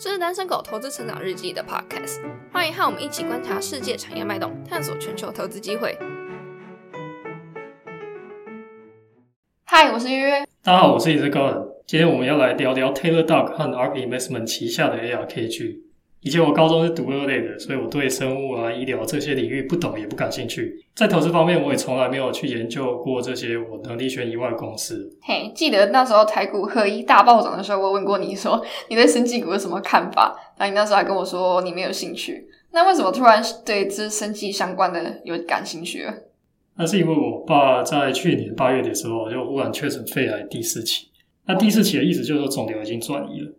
这是单身狗投资成长日记的 podcast，欢迎和我们一起观察世界产业脉动，探索全球投资机会。嗨，我是约约。大家好，我是一只高人。今天我们要来聊聊 Taylor Duck 和 RP Investment 旗下的 ARKG。以前我高中是读二类的，所以我对生物啊、医疗这些领域不懂也不感兴趣。在投资方面，我也从来没有去研究过这些我能力圈以外的公司。嘿，记得那时候台股合一大暴涨的时候，我问过你说你对生技股有什么看法？那你那时候还跟我说你没有兴趣。那为什么突然对这生技相关的有感兴趣了？那是因为我爸在去年八月的时候就忽然确诊肺癌第四期。那第四期的意思就是说肿瘤已经转移了。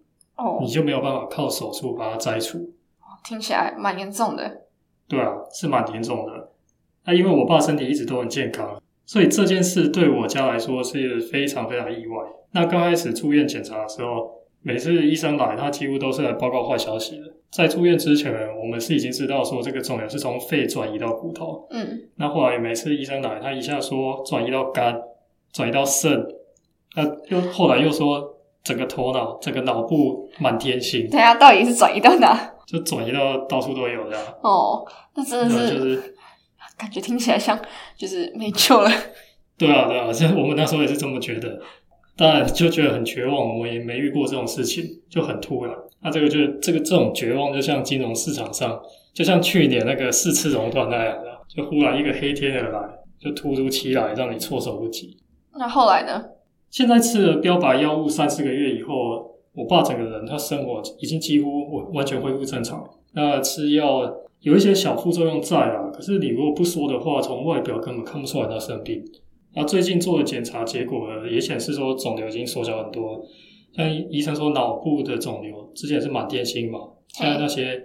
你就没有办法靠手术把它摘除，听起来蛮严重的。对啊，是蛮严重的。那因为我爸身体一直都很健康，所以这件事对我家来说是非常非常意外。那刚开始住院检查的时候，每次医生来，他几乎都是来报告坏消息的。在住院之前，我们是已经知道说这个肿瘤是从肺转移到骨头。嗯。那后来每次医生来，他一下说转移到肝，转移到肾，那又后来又说。整个头脑、整个脑部满天星，对啊，到底是转移到哪？就转移到到处都有的。哦，那真的是，就是感觉听起来像就是没救了。对啊，对啊，像我们那时候也是这么觉得，当然就觉得很绝望。我们也没遇过这种事情，就很突然。那这个就这个这种绝望，就像金融市场上，就像去年那个四次熔断那样的，就忽然一个黑天而来，就突如其来，让你措手不及。那后来呢？现在吃了标靶药物三四个月以后，我爸整个人他生活已经几乎完完全恢复正常。那吃药有一些小副作用在啊，可是你如果不说的话，从外表根本看不出来他生病。那最近做的检查结果也显示说肿瘤已经缩小很多，像医生说脑部的肿瘤之前是满天星嘛，现在那些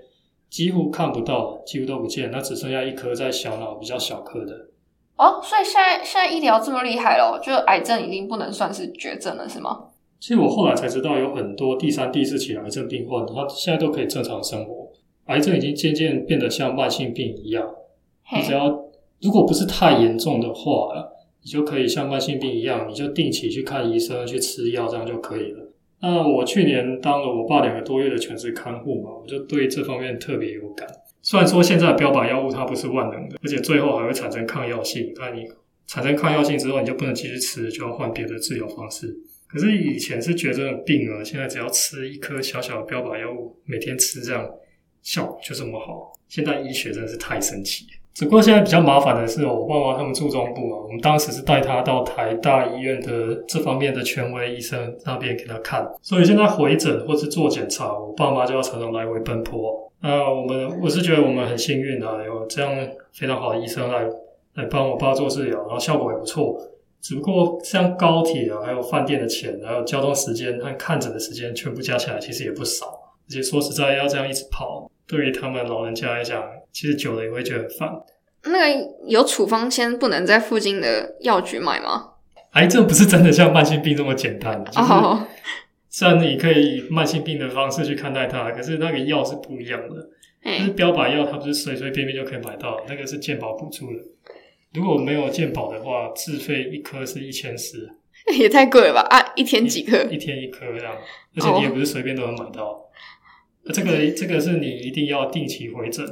几乎看不到，几乎都不见，那只剩下一颗在小脑比较小颗的。哦，所以现在现在医疗这么厉害了，就癌症已经不能算是绝症了，是吗？其实我后来才知道，有很多第三、第四期癌症病患，他现在都可以正常生活。癌症已经渐渐变得像慢性病一样，你只要如果不是太严重的话，你就可以像慢性病一样，你就定期去看医生、去吃药，这样就可以了。那我去年当了我爸两个多月的全职看护嘛，我就对这方面特别有感。虽然说现在的标靶药物它不是万能的，而且最后还会产生抗药性。那你产生抗药性之后，你就不能继续吃，就要换别的治疗方式。可是以前是绝症的病啊，现在只要吃一颗小小的标靶药物，每天吃这样，效果就这么好。现在医学真的是太神奇。只不过现在比较麻烦的是，我爸妈他们住中部啊，我们当时是带他到台大医院的这方面的权威医生那边给他看，所以现在回诊或是做检查，我爸妈就要常常来回奔波。那我们我是觉得我们很幸运啊，有这样非常好的医生来来帮我爸做治疗，然后效果也不错。只不过像高铁啊，还有饭店的钱，还有交通时间和看诊的时间，全部加起来其实也不少。而且说实在，要这样一直跑，对于他们老人家来讲，其实久了也会觉得很烦。那个有处方签不能在附近的药局买吗？癌症不是真的像慢性病这么简单，就是。虽然你可以以慢性病的方式去看待它，可是那个药是不一样的。就是标靶药，它不是随随便便就可以买到，那个是健保补助的。如果没有健保的话，自费一颗是一千四，也太贵了吧？啊，一天几颗？一天一颗这样，而且你也不是随便都能买到。这个这个是你一定要定期回诊，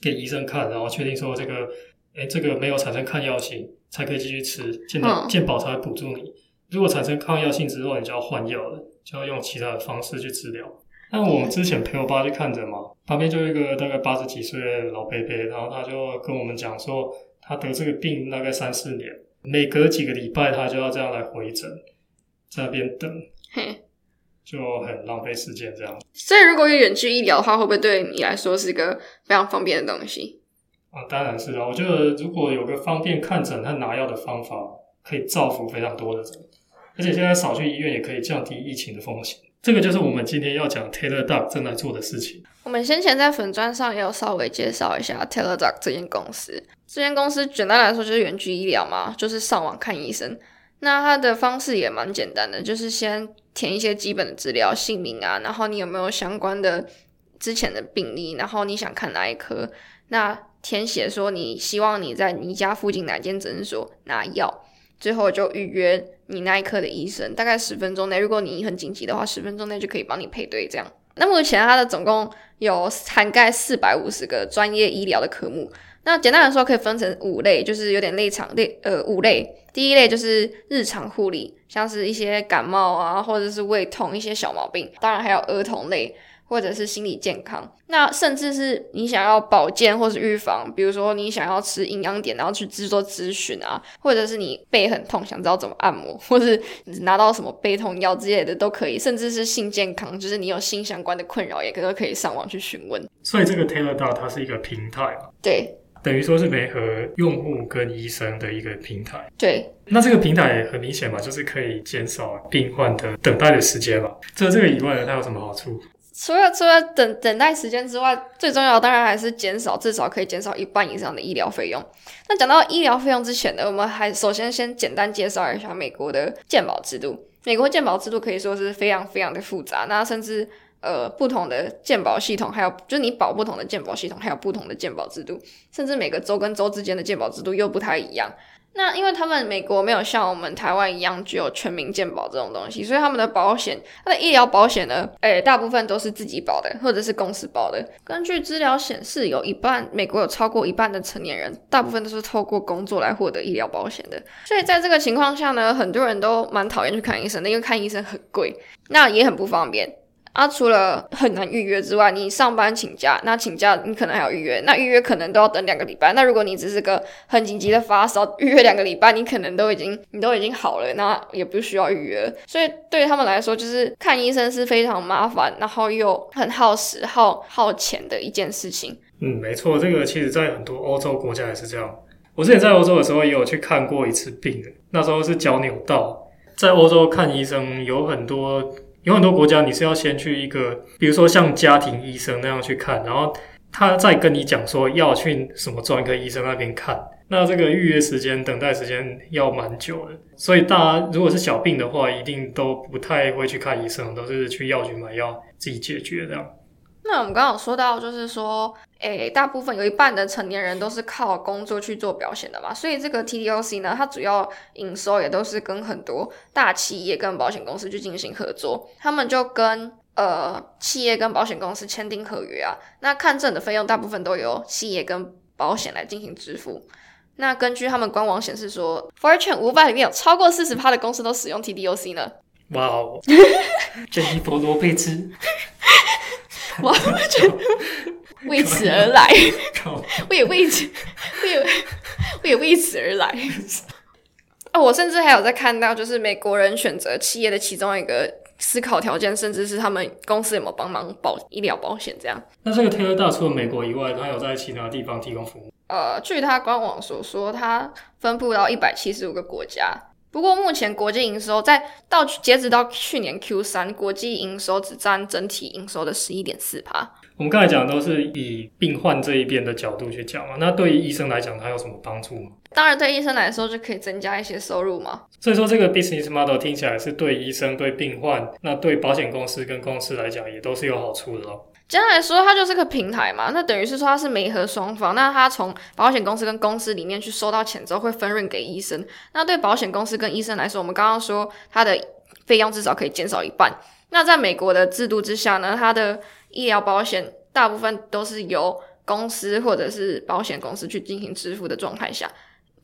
给医生看，然后确定说这个，哎，这个没有产生抗药性，才可以继续吃，健保健保才会补助你。如果产生抗药性之后，你就要换药了。就要用其他的方式去治疗。那我们之前陪我爸去看诊嘛，旁边就有一个大概八十几岁的老伯伯，然后他就跟我们讲说，他得这个病大概三四年，每隔几个礼拜他就要这样来回诊，在那边等，就很浪费时间这样。所以如果有远距医疗的话，会不会对你来说是一个非常方便的东西？啊，当然是啊。我觉得如果有个方便看诊和拿药的方法，可以造福非常多的人。而且现在少去医院也可以降低疫情的风险，这个就是我们今天要讲 Taylor Duck 正在做的事情。我们先前在粉砖上也有稍微介绍一下 Taylor Duck 这间公司。这间公司简单来说就是远距医疗嘛，就是上网看医生。那它的方式也蛮简单的，就是先填一些基本的资料，姓名啊，然后你有没有相关的之前的病例，然后你想看哪一科，那填写说你希望你在你家附近哪间诊所拿药。最后就预约你那一科的医生，大概十分钟内，如果你很紧急的话，十分钟内就可以帮你配对。这样那目前它的总共有涵盖四百五十个专业医疗的科目。那简单来说，可以分成五类，就是有点类场类呃五类。第一类就是日常护理，像是一些感冒啊，或者是胃痛一些小毛病，当然还有儿童类。或者是心理健康，那甚至是你想要保健或是预防，比如说你想要吃营养点，然后去制作咨询啊，或者是你背很痛，想知道怎么按摩，或是拿到什么背痛药之类的都可以，甚至是性健康，就是你有性相关的困扰，也可都可以上网去询问。所以这个 Taylor d o 它是一个平台嘛？对，等于说是媒合用户跟医生的一个平台。对，那这个平台很明显嘛，就是可以减少病患的等待的时间嘛。除了这个以外呢，它有什么好处？除了除了等等待时间之外，最重要当然还是减少，至少可以减少一半以上的医疗费用。那讲到医疗费用之前呢，我们还首先先简单介绍一下美国的健保制度。美国健保制度可以说是非常非常的复杂，那甚至呃不同的健保系统，还有就是你保不同的健保系统，还有不同的健保制度，甚至每个州跟州之间的健保制度又不太一样。那因为他们美国没有像我们台湾一样具有全民健保这种东西，所以他们的保险，他的医疗保险呢，诶，大部分都是自己保的，或者是公司保的。根据资料显示，有一半美国有超过一半的成年人，大部分都是透过工作来获得医疗保险的。所以在这个情况下呢，很多人都蛮讨厌去看医生的，因为看医生很贵，那也很不方便。啊，除了很难预约之外，你上班请假，那请假你可能还要预约，那预约可能都要等两个礼拜。那如果你只是个很紧急的发烧，预约两个礼拜，你可能都已经你都已经好了，那也不需要预约。所以对他们来说，就是看医生是非常麻烦，然后又很耗时、耗耗钱的一件事情。嗯，没错，这个其实在很多欧洲国家也是这样。我之前在欧洲的时候也有去看过一次病，那时候是脚扭到，在欧洲看医生有很多。有很多国家，你是要先去一个，比如说像家庭医生那样去看，然后他再跟你讲说要去什么专科医生那边看，那这个预约时间、等待时间要蛮久的。所以大家如果是小病的话，一定都不太会去看医生，都是去药局买药自己解决这样。那我们刚刚有说到，就是说，诶，大部分有一半的成年人都是靠工作去做表现的嘛，所以这个 TDOC 呢，它主要营收也都是跟很多大企业跟保险公司去进行合作，他们就跟呃企业跟保险公司签订合约啊，那看诊的费用大部分都由企业跟保险来进行支付。那根据他们官网显示说，Fortune 五百里面有超过四十趴的公司都使用 TDOC 呢。哇哦，珍妮佛罗贝兹。我觉得 为此而来，我也为此，我也我也为此而来。哦，我甚至还有在看到，就是美国人选择企业的其中一个思考条件，甚至是他们公司有没有帮忙保医疗保险这样。那这个 Taylor 大除了美国以外，它有在其他地方提供服务？呃，据他官网所说，它分布到一百七十五个国家。不过目前国际营收在到截止到去年 Q 三，国际营收只占整体营收的十一点四趴。我们刚才讲都是以病患这一边的角度去讲嘛，那对于医生来讲，它有什么帮助吗？当然，对医生来说就可以增加一些收入嘛。所以说，这个 business model 听起来是对医生、对病患，那对保险公司跟公司来讲，也都是有好处的咯。简单来说，它就是个平台嘛。那等于是说，它是媒合双方。那它从保险公司跟公司里面去收到钱之后，会分润给医生。那对保险公司跟医生来说，我们刚刚说它的费用至少可以减少一半。那在美国的制度之下呢，它的医疗保险大部分都是由公司或者是保险公司去进行支付的状态下。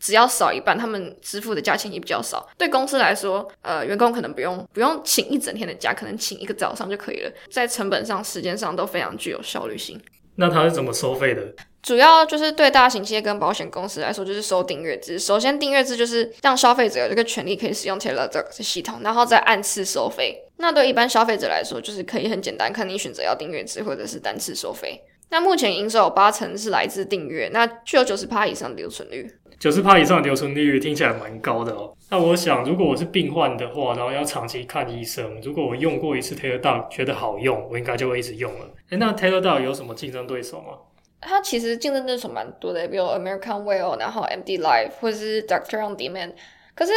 只要少一半，他们支付的价钱也比较少。对公司来说，呃，员工可能不用不用请一整天的假，可能请一个早上就可以了。在成本上、时间上都非常具有效率性。那它是怎么收费的？主要就是对大型企业跟保险公司来说，就是收订阅制。首先，订阅制就是让消费者有这个权利可以使用 Taylor 这个系统，然后再按次收费。那对一般消费者来说，就是可以很简单，看你选择要订阅制或者是单次收费。那目前营收有八成是来自订阅，那具有九十趴以上的留存率。九十趴以上的留存利率听起来蛮高的哦。那我想，如果我是病患的话，然后要长期看医生，如果我用过一次 Taylor Doc 觉得好用，我应该就会一直用了。诶那 Taylor Doc 有什么竞争对手吗？它其实竞争对手蛮多的，比如 American Well，然后 MD Life 或者是 Doctor on Demand。可是，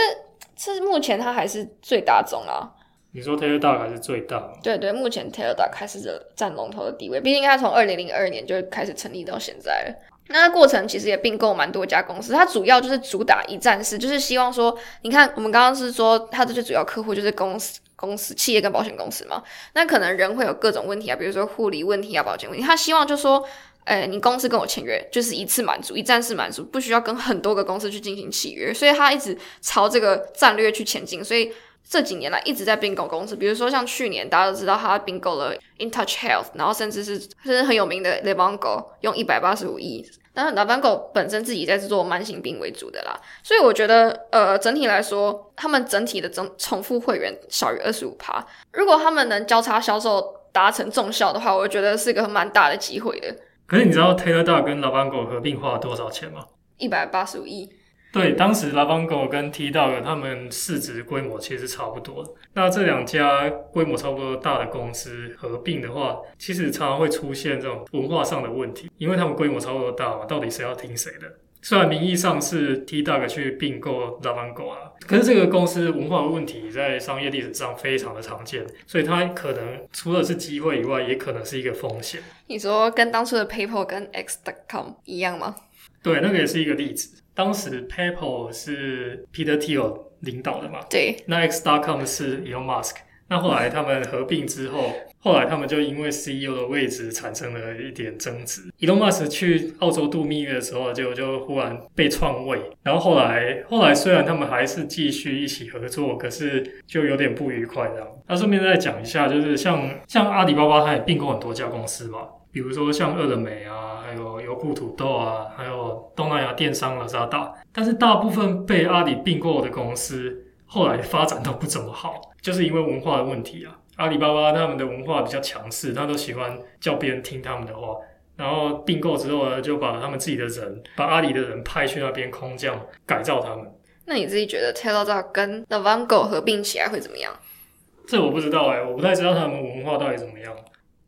是目前它还是最大宗啊。你说 Taylor Doc 还是最大？对对，目前 Taylor Doc 开始占龙头的地位，毕竟它从二零零二年就开始成立到现在了。那过程其实也并购蛮多家公司，它主要就是主打一站式，就是希望说，你看我们刚刚是说它的最主要客户就是公司、公司、企业跟保险公司嘛，那可能人会有各种问题啊，比如说护理问题啊、保健问题，他希望就说，诶，你公司跟我签约就是一次满足、一站式满足，不需要跟很多个公司去进行契约，所以他一直朝这个战略去前进，所以。这几年来一直在并购公司，比如说像去年大家都知道他并购了 InTouch Health，然后甚至是甚至很有名的 Livongo 用一百八十五亿，但是 Livongo 本身自己在做慢性病为主的啦，所以我觉得呃整体来说，他们整体的重重复会员少于二十五趴，如果他们能交叉销售达成重效的话，我觉得是一个蛮大的机会的。可是你知道 Taylor Dog 跟 Livongo 合并花了多少钱吗？一百八十五亿。对，当时拉邦狗跟 T Dog 他们市值规模其实差不多。那这两家规模差不多大的公司合并的话，其实常常会出现这种文化上的问题，因为他们规模差不多大嘛，到底谁要听谁的？虽然名义上是 T Dog 去并购拉邦狗啊，可是这个公司文化问题在商业历史上非常的常见，所以它可能除了是机会以外，也可能是一个风险。你说跟当初的 PayPal 跟 X.com 一样吗？对，那个也是一个例子。当时 PayPal 是 Peter Thiel 领导的嘛？对。那 X.com 是 Elon Musk。那后来他们合并之后，后来他们就因为 CEO 的位置产生了一点争执。Elon Musk 去澳洲度蜜月的时候，就就忽然被篡位。然后后来后来虽然他们还是继续一起合作，可是就有点不愉快这样。那顺便再讲一下，就是像像阿里巴巴，它也并购很多家公司嘛。比如说像饿了美啊，还有优酷土豆啊，还有东南亚电商的渣打，但是大部分被阿里并购的公司后来发展都不怎么好，就是因为文化的问题啊。阿里巴巴他们的文化比较强势，他都喜欢叫别人听他们的话，然后并购之后呢，就把他们自己的人，把阿里的人派去那边空降改造他们。那你自己觉得 Teladoc 跟 Navango 合并起来会怎么样？这我不知道哎，我不太知道他们文化到底怎么样。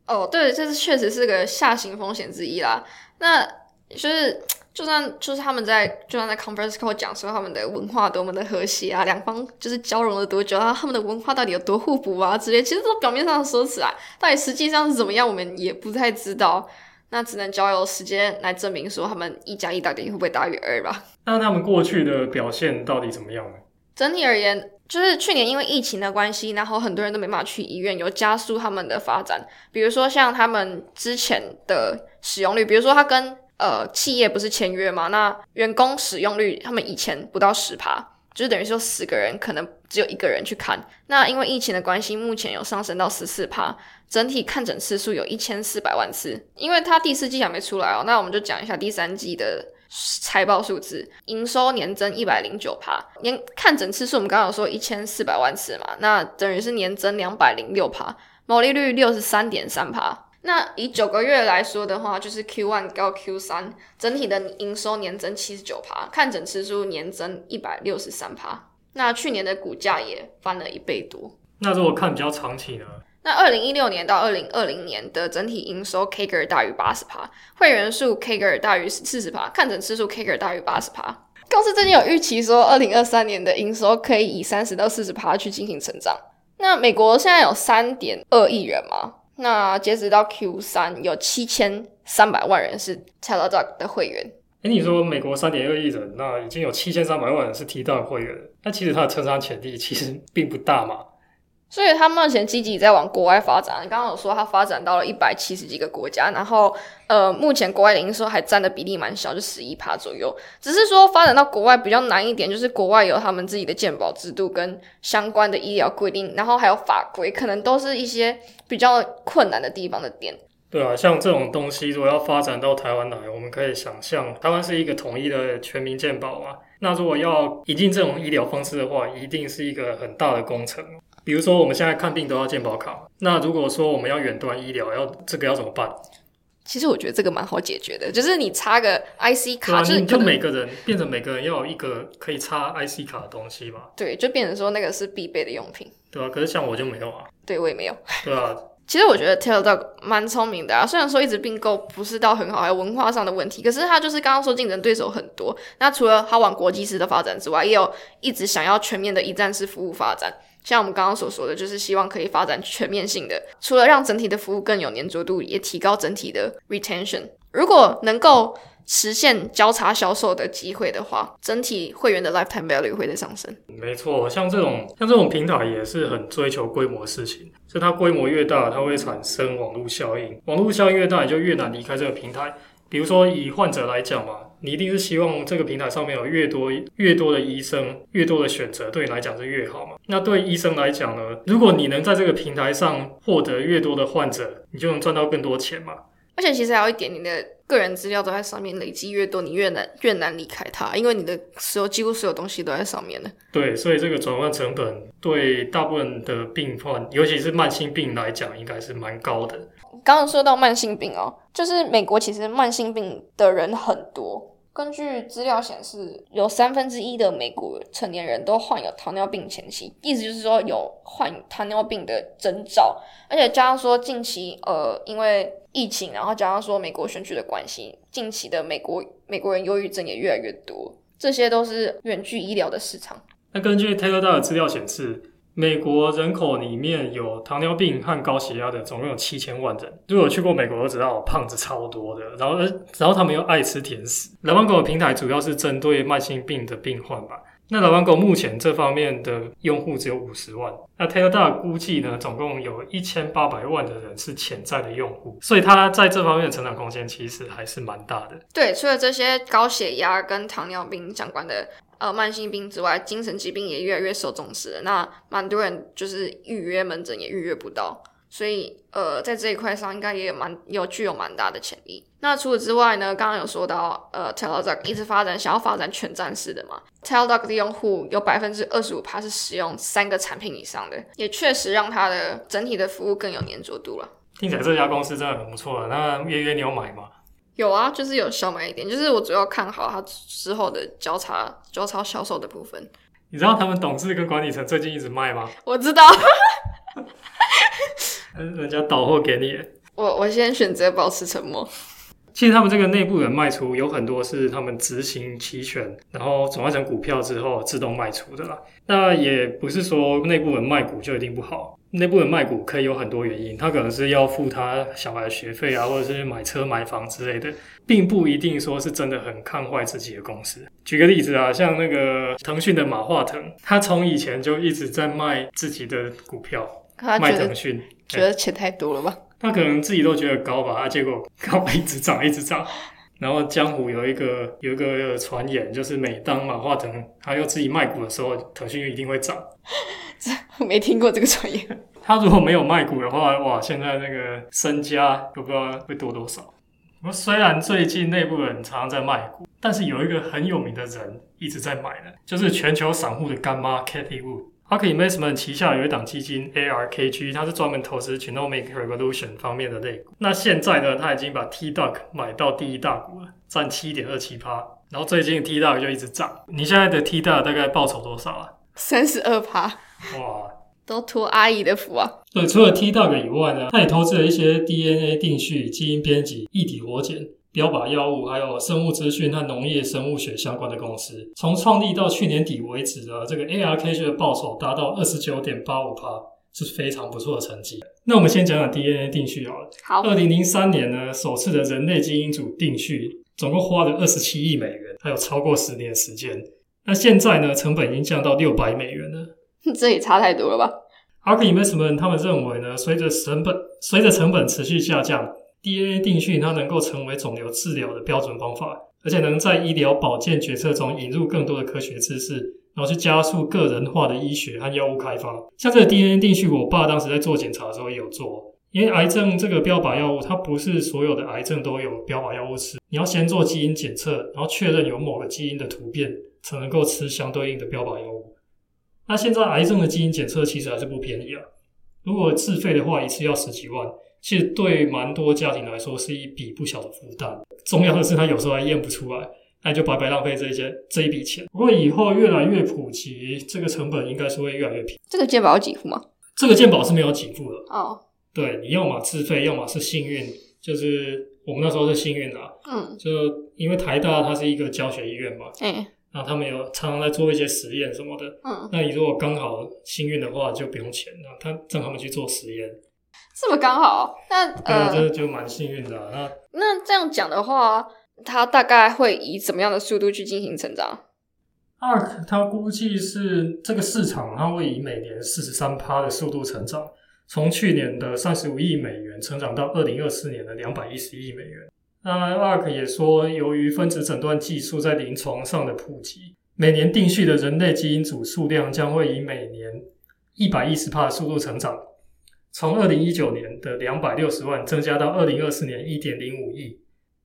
哦，对，这是确实是个下行风险之一啦。那就是，就算就是他们在，就算在 conference call 讲说他们的文化多么的和谐啊，两方就是交融了多久啊，他们的文化到底有多互补啊之类，其实都表面上说起来，到底实际上是怎么样，我们也不太知道。那只能交由时间来证明，说他们一加一到底会不会大于二吧。那他们过去的表现到底怎么样呢？整体而言。就是去年因为疫情的关系，然后很多人都没办法去医院，有加速他们的发展。比如说像他们之前的使用率，比如说他跟呃企业不是签约嘛，那员工使用率他们以前不到十趴，就是等于说十个人可能只有一个人去看。那因为疫情的关系，目前有上升到十四趴，整体看诊次数有一千四百万次。因为它第四季还没出来哦，那我们就讲一下第三季的。财报数字，营收年增一百零九趴，年看诊次数我们刚刚有说一千四百万次嘛，那等于是年增两百零六趴，毛利率六十三点三趴。那以九个月来说的话，就是 Q one 到 Q 三，整体的营收年增七十九趴，看诊次数年增一百六十三趴。那去年的股价也翻了一倍多。那如果看比较长期呢？那二零一六年到二零二零年的整体营收 K 个大于八十趴，会员数 K 个大于四十趴，看诊次数 K 个大于八十趴。公司最近有预期说，二零二三年的营收可以以三十到四十趴去进行成长。那美国现在有三点二亿人吗？那截止到 Q 三，有七千三百万人是 Teladoc 的会员。哎，你说美国三点二亿人，那已经有七千三百万人是提到会员，那其实它的成长潜力其实并不大嘛。所以他目前积极在往国外发展。你刚刚有说他发展到了一百七十几个国家，然后呃，目前国外的营收还占的比例蛮小，就十一趴左右。只是说发展到国外比较难一点，就是国外有他们自己的健保制度跟相关的医疗规定，然后还有法规，可能都是一些比较困难的地方的点。对啊，像这种东西如果要发展到台湾来，我们可以想象，台湾是一个统一的全民健保啊。那如果要引进这种医疗方式的话，一定是一个很大的工程。比如说，我们现在看病都要健保卡，那如果说我们要远端医疗，要这个要怎么办？其实我觉得这个蛮好解决的，就是你插个 IC 卡，就是就每个人变成每个人要有一个可以插 IC 卡的东西嘛。对，就变成说那个是必备的用品。对啊，可是像我就没有啊。对我也没有。对啊。其实我觉得 Teladoc 蛮聪明的啊，虽然说一直并购不是到很好，还有文化上的问题，可是他就是刚刚说竞争对手很多。那除了他往国际式的发展之外，也有一直想要全面的一站式服务发展。像我们刚刚所说的，就是希望可以发展全面性的，除了让整体的服务更有粘着度，也提高整体的 retention 如果能够实现交叉销售的机会的话，整体会员的 lifetime value 会在上升。没错，像这种像这种平台也是很追求规模的事情，就它规模越大，它会产生网络效应，网络效应越大，你就越难离开这个平台。比如说以患者来讲嘛，你一定是希望这个平台上面有越多越多的医生，越多的选择，对你来讲是越好嘛。那对医生来讲呢，如果你能在这个平台上获得越多的患者，你就能赚到更多钱嘛。而且其实还有一点，你的个人资料都在上面，累积越多，你越难越难离开它，因为你的所有几乎所有东西都在上面呢。对，所以这个转换成本对大部分的病患，尤其是慢性病来讲，应该是蛮高的。刚刚说到慢性病哦，就是美国其实慢性病的人很多。根据资料显示，有三分之一的美国成年人都患有糖尿病前期，意思就是说有患糖尿病的征兆。而且加上说近期呃，因为疫情，然后加上说美国选举的关系，近期的美国美国人忧郁症也越来越多，这些都是远距医疗的市场。那根据 Taylor 的资料显示。美国人口里面有糖尿病和高血压的，总共有七千万人。如果去过美国，都知道胖子超多的。然后，然后他们又爱吃甜食。老顽狗的平台主要是针对慢性病的病患吧。那老顽狗目前这方面的用户只有五十万。那 Taylor 估计呢，总共有一千八百万的人是潜在的用户。所以他在这方面的成长空间其实还是蛮大的。对，除了这些高血压跟糖尿病相关的。呃，慢性病之外，精神疾病也越来越受重视了。那蛮多人就是预约门诊也预约不到，所以呃，在这一块上应该也有蛮有具有蛮大的潜力。那除此之外呢，刚刚有说到，呃，Teladoc 一直发展想要发展全站式的嘛，Teladoc 的用户有百分之二十五趴是使用三个产品以上的，也确实让它的整体的服务更有粘着度了。听起来这家公司真的很不错。那月月你有买吗？有啊，就是有小买一点，就是我主要看好它之后的交叉交叉销售的部分。你知道他们董事跟管理层最近一直卖吗？我知道，人家导货给你。我我先选择保持沉默。其实他们这个内部人卖出有很多是他们执行期权，然后转换成股票之后自动卖出的啦。那也不是说内部人卖股就一定不好。内部人卖股可以有很多原因，他可能是要付他小孩的学费啊，或者是买车买房之类的，并不一定说是真的很看坏自己的公司。举个例子啊，像那个腾讯的马化腾，他从以前就一直在卖自己的股票，卖腾讯，觉得钱太多了吧？他可能自己都觉得高吧，他结果 高一直涨，一直涨。然后江湖有一个有一个传言，就是每当马化腾他要自己卖股的时候，腾讯一定会涨。没听过这个传言。他如果没有卖股的话，哇，现在那个身家都不知道会多多少。我虽然最近内部人常常在卖股，但是有一个很有名的人一直在买的，就是全球散户的干妈 Kathy Wood。Ark Investment 旗下有一档基金 ARKG，它是专门投资 Genomic Revolution 方面的类股。那现在呢，它已经把 T Duck 买到第一大股了，占七点二七趴。然后最近 T Duck 就一直涨。你现在的 T Duck 大概报酬多少啊？三十二趴。哇，都托阿姨的福啊。对，除了 T Duck 以外呢，他也投资了一些 DNA 定序、基因编辑、异体活检。标靶药物，还有生物资讯和农业生物学相关的公司，从创立到去年底为止的这个 ARKG 的报酬达到二十九点八五帕，是非常不错的成绩。那我们先讲讲 DNA 定序好了。好，二零零三年呢，首次的人类基因组定序，总共花了二十七亿美元，还有超过十年时间。那现在呢，成本已经降到六百美元了，这也差太多了吧？Ark Investment 他们认为呢，随着成本随着成本持续下降。DNA 定序它能够成为肿瘤治疗的标准方法，而且能在医疗保健决策中引入更多的科学知识，然后去加速个人化的医学和药物开发。像这个 DNA 定序，我爸当时在做检查的时候也有做，因为癌症这个标靶药物，它不是所有的癌症都有标靶药物吃，你要先做基因检测，然后确认有某个基因的突变，才能够吃相对应的标靶药物。那现在癌症的基因检测其实还是不便宜啊，如果自费的话，一次要十几万。其实对蛮多家庭来说是一笔不小的负担。重要的是，他有时候还验不出来，那就白白浪费这些这一笔钱。不过以后越来越普及，这个成本应该是会越来越平。这个健保有给付吗？这个健保是没有给付的。哦，对，你要么自费，要么是幸运。就是我们那时候是幸运的。嗯，就因为台大它是一个教学医院嘛。嗯。然后他们有常常在做一些实验什么的。嗯。那你如果刚好幸运的话，就不用钱。那他让他们去做实验。这么刚好。那呃，这就蛮幸运的。那那这样讲的话，它大概会以怎么样的速度去进行成长？ARK 它估计是这个市场，它会以每年四十三趴的速度成长，从去年的三十五亿美元成长到二零二四年的两百一十亿美元。那 ARK 也说，由于分子诊断技术在临床上的普及，每年定序的人类基因组数量将会以每年一百一十帕的速度成长，从二零一九年的两百六十万增加到二零二四年一点零五亿。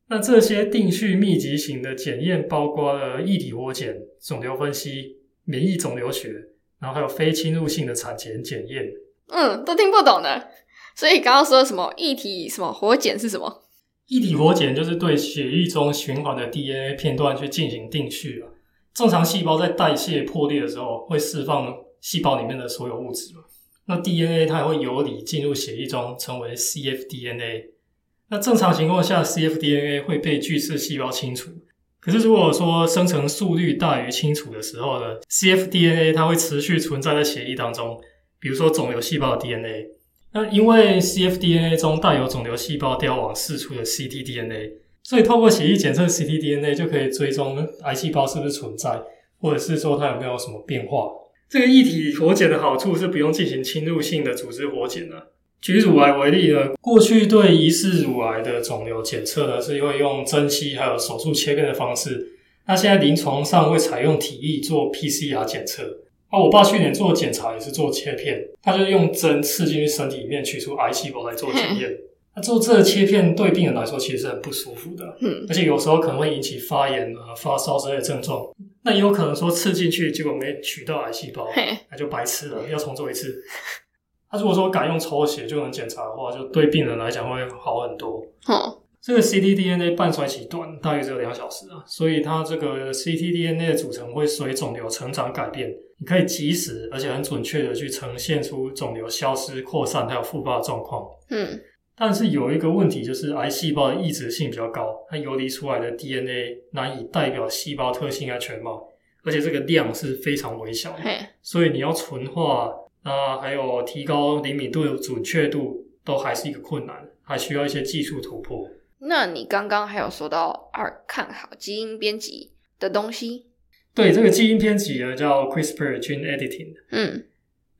那这些定序密集型的检验包括了异体活检、肿瘤分析、免疫肿瘤学，然后还有非侵入性的产前检验。嗯，都听不懂的。所以刚刚说什么异体什么活检是什么？异体活检就是对血液中循环的 DNA 片段去进行定序啊。正常细胞在代谢破裂的时候，会释放细胞里面的所有物质嘛。那 DNA 它也会游离进入血液中，成为 cfDNA。那正常情况下，cfDNA 会被巨噬细胞清除。可是如果说生成速率大于清除的时候呢，cfDNA 它会持续存在在血液当中，比如说肿瘤细胞的 DNA。那因为 cfDNA 中带有肿瘤细胞凋亡释出的 ctDNA，所以透过血液检测 ctDNA 就可以追踪癌细胞是不是存在，或者是说它有没有什么变化。这个异体活检的好处是不用进行侵入性的组织活检了。举乳癌为例呢，过去对疑似乳癌的肿瘤检测呢是会用针吸还有手术切片的方式，那现在临床上会采用体液做 PCR 检测。啊，我爸去年做检查也是做切片，他就用针刺进去身体里面取出癌细胞来做检验。那做这个切片对病人来说其实是很不舒服的，嗯，而且有时候可能会引起发炎啊、发烧之类的症状。那也有可能说刺进去结果没取到癌细胞，那就白吃了，要重做一次。他如果说改用抽血就能检查的话，就对病人来讲会好很多。哦。这个 ctDNA 半衰期短，大约只有两小时啊，所以它这个 ctDNA 的组成会随肿瘤成长改变。你可以及时而且很准确的去呈现出肿瘤消失、扩散还有复发的状况。嗯，但是有一个问题，就是癌细胞的抑制性比较高，它游离出来的 DNA 难以代表细胞特性和全貌，而且这个量是非常微小，所以你要纯化啊，还有提高灵敏度、准确度，都还是一个困难，还需要一些技术突破。那你刚刚还有说到二看好基因编辑的东西？对，这个基因编辑呢叫 CRISPR gene editing。嗯，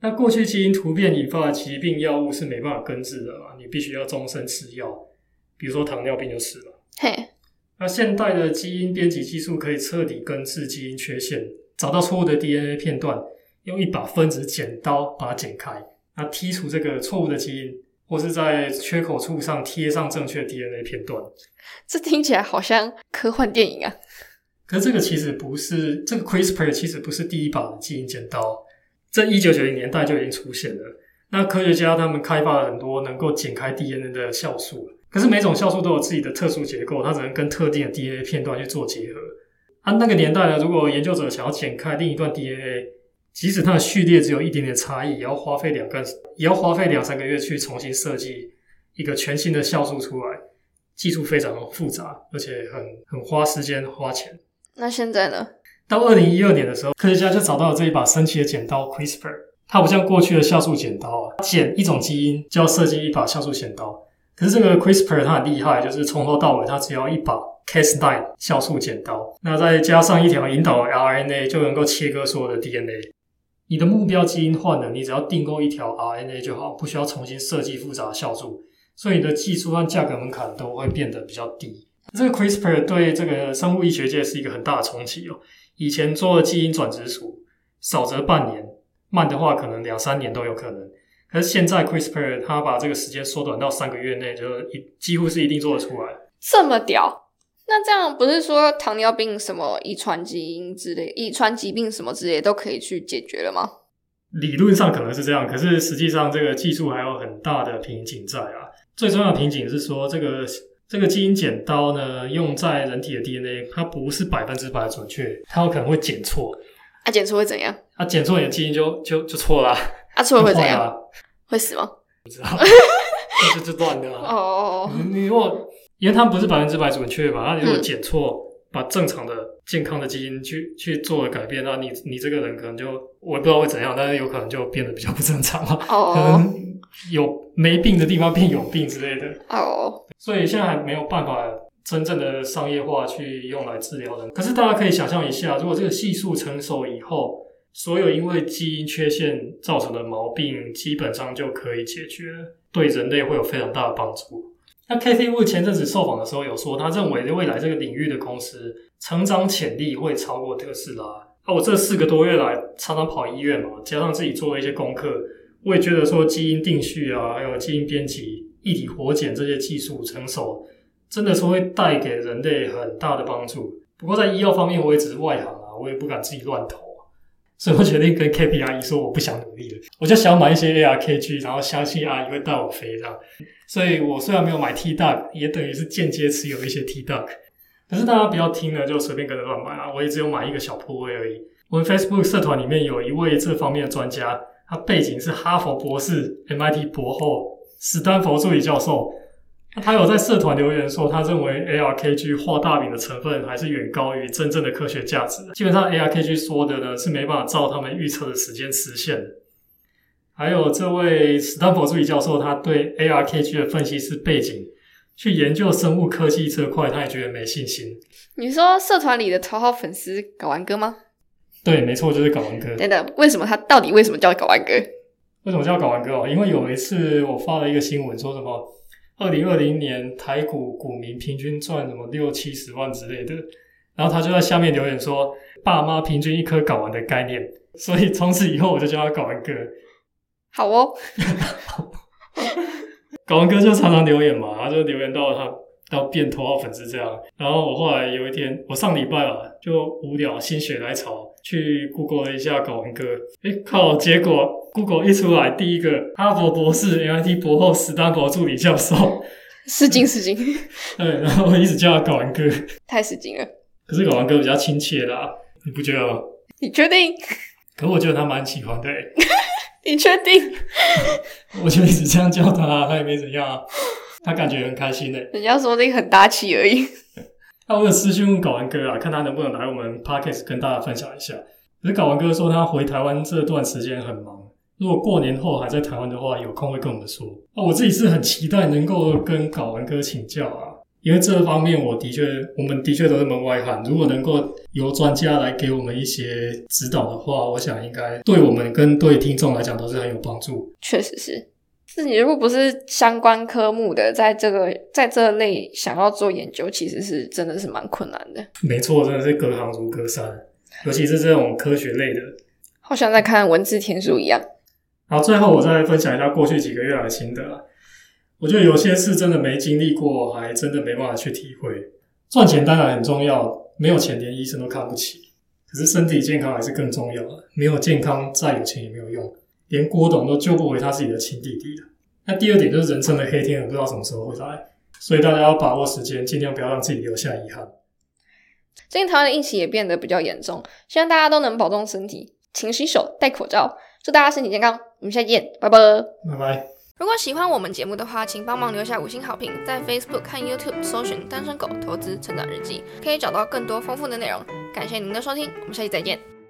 那过去基因突变引发的疾病药物是没办法根治的嘛，你必须要终身吃药，比如说糖尿病就是了。嘿，那现代的基因编辑技术可以彻底根治基因缺陷，找到错误的 DNA 片段，用一把分子剪刀把它剪开，那剔除这个错误的基因。或是在缺口处上贴上正确 DNA 片段，这听起来好像科幻电影啊！可是这个其实不是，这个 CRISPR 其实不是第一把的基因剪刀，在一九九零年代就已经出现了。那科学家他们开发了很多能够剪开 DNA 的酵素，可是每种酵素都有自己的特殊结构，它只能跟特定的 DNA 片段去做结合。啊，那个年代呢，如果研究者想要剪开另一段 DNA，即使它的序列只有一点点差异，也要花费两个，也要花费两三个月去重新设计一个全新的酵素出来，技术非常复杂，而且很很花时间花钱。那现在呢？到二零一二年的时候，科学家就找到了这一把神奇的剪刀 CRISPR。它不像过去的酵素剪刀啊，剪一种基因就要设计一把酵素剪刀。可是这个 CRISPR 它很厉害，就是从头到尾它只要一把 Cas9 酵素剪刀，那再加上一条引导 RNA，就能够切割所有的 DNA。你的目标基因换了，你只要订购一条 RNA 就好，不需要重新设计复杂的酵素，所以你的技术和价格门槛都会变得比较低。这个 CRISPR 对这个生物医学界是一个很大的重启哦。以前做基因转植鼠，少则半年，慢的话可能两三年都有可能。可是现在 CRISPR 它把这个时间缩短到三个月内，就一几乎是一定做得出来。这么屌！那这样不是说糖尿病什么遗传基因之类、遗传疾病什么之类都可以去解决了吗？理论上可能是这样，可是实际上这个技术还有很大的瓶颈在啊。最重要的瓶颈是说，这个这个基因剪刀呢，用在人体的 DNA，它不是百分之百准确，它有可能会剪错。啊，剪错会怎样？啊，剪错你的基因就就就错了。啊，错会怎样？会死吗？不知道，就就断了。哦哦哦，你如果因为它不是百分之百准确嘛，那你如果剪错，把正常的健康的基因去去做了改变，那你你这个人可能就我也不知道会怎样，但是有可能就变得比较不正常了，哦可能有没病的地方变有病之类的。哦，所以现在还没有办法真正的商业化去用来治疗人。可是大家可以想象一下，如果这个技术成熟以后，所有因为基因缺陷造成的毛病基本上就可以解决，对人类会有非常大的帮助。那 Kathy Wood 前阵子受访的时候有说，他认为未来这个领域的公司成长潜力会超过特斯拉。那我这四个多月来常常跑医院嘛，加上自己做了一些功课，我也觉得说基因定序啊，还有基因编辑、一体活检这些技术成熟，真的是会带给人类很大的帮助。不过在医药方面，我也只是外行啊，我也不敢自己乱投。所以我决定跟 K P 阿姨说，我不想努力了，我就想买一些 A R K G，然后相信阿姨会带我飞这样。所以我虽然没有买 T Duck，也等于是间接持有一些 T Duck。可是大家不要听了就随便跟着乱买啊！我也只有买一个小铺位而已。我们 Facebook 社团里面有一位这方面的专家，他背景是哈佛博士、MIT 博后、史丹佛助理教授。那他有在社团留言说，他认为 ARKG 画大饼的成分还是远高于真正的科学价值。基本上 ARKG 说的呢是没办法照他们预测的时间实现的。还有这位史丹佛助理教授，他对 ARKG 的分析师背景去研究生物科技这块，他也觉得没信心。你说社团里的头号粉丝睾丸哥吗？对，没错，就是睾丸哥。等等，为什么他到底为什么叫睾丸哥？为什么叫搞完哥哦？因为有一次我发了一个新闻，说什么？二零二零年台股股民平均赚什么六七十万之类的，然后他就在下面留言说：“爸妈平均一颗睾丸的概念。”所以从此以后我就叫他睾丸哥。好哦，睾丸哥就常常留言嘛，他就留言到他到变头号粉丝这样。然后我后来有一天，我上礼拜啊就无聊心血来潮去 Google 了一下搞文哥，哎靠，结果。Google 一出来，第一个哈佛博士、MIT 博后、史丹佛助理教授，失敬失敬。对，然后我一直叫他搞文哥，太失敬了。可是搞文哥比较亲切啦，你不觉得吗？你确定？可我觉得他蛮喜欢的。你确定？我就一直这样叫他，他也没怎样啊，他感觉很开心的。人家说那个很大气而已。那我有私讯问搞完哥啊，看他能不能来我们 Podcast 跟大家分享一下。可是搞完哥说他回台湾这段时间很忙。如果过年后还在台湾的话，有空会跟我们说。啊，我自己是很期待能够跟搞完哥请教啊，因为这方面我的确，我们的确都是门外汉。如果能够由专家来给我们一些指导的话，我想应该对我们跟对听众来讲都是很有帮助。确实是，是你如果不是相关科目的，在这个在这类想要做研究，其实是真的是蛮困难的。没错，真的是隔行如隔山，尤其是这种科学类的，好像在看文字天书一样。好，最后我再分享一下过去几个月来的心得。我觉得有些事真的没经历过，还真的没办法去体会。赚钱当然很重要，没有钱连医生都看不起。可是身体健康还是更重要的。没有健康，再有钱也没有用。连郭董都救不回他自己的亲弟弟了。那第二点就是人生的黑天鹅不知道什么时候会来，所以大家要把握时间，尽量不要让自己留下遗憾。最近台湾的疫情也变得比较严重，希望大家都能保重身体，勤洗手，戴口罩。祝大家身体健康，我们下期见，拜拜，拜拜。如果喜欢我们节目的话，请帮忙留下五星好评，在 Facebook 看 YouTube 搜寻“单身狗投资成长日记”，可以找到更多丰富的内容。感谢您的收听，我们下期再见。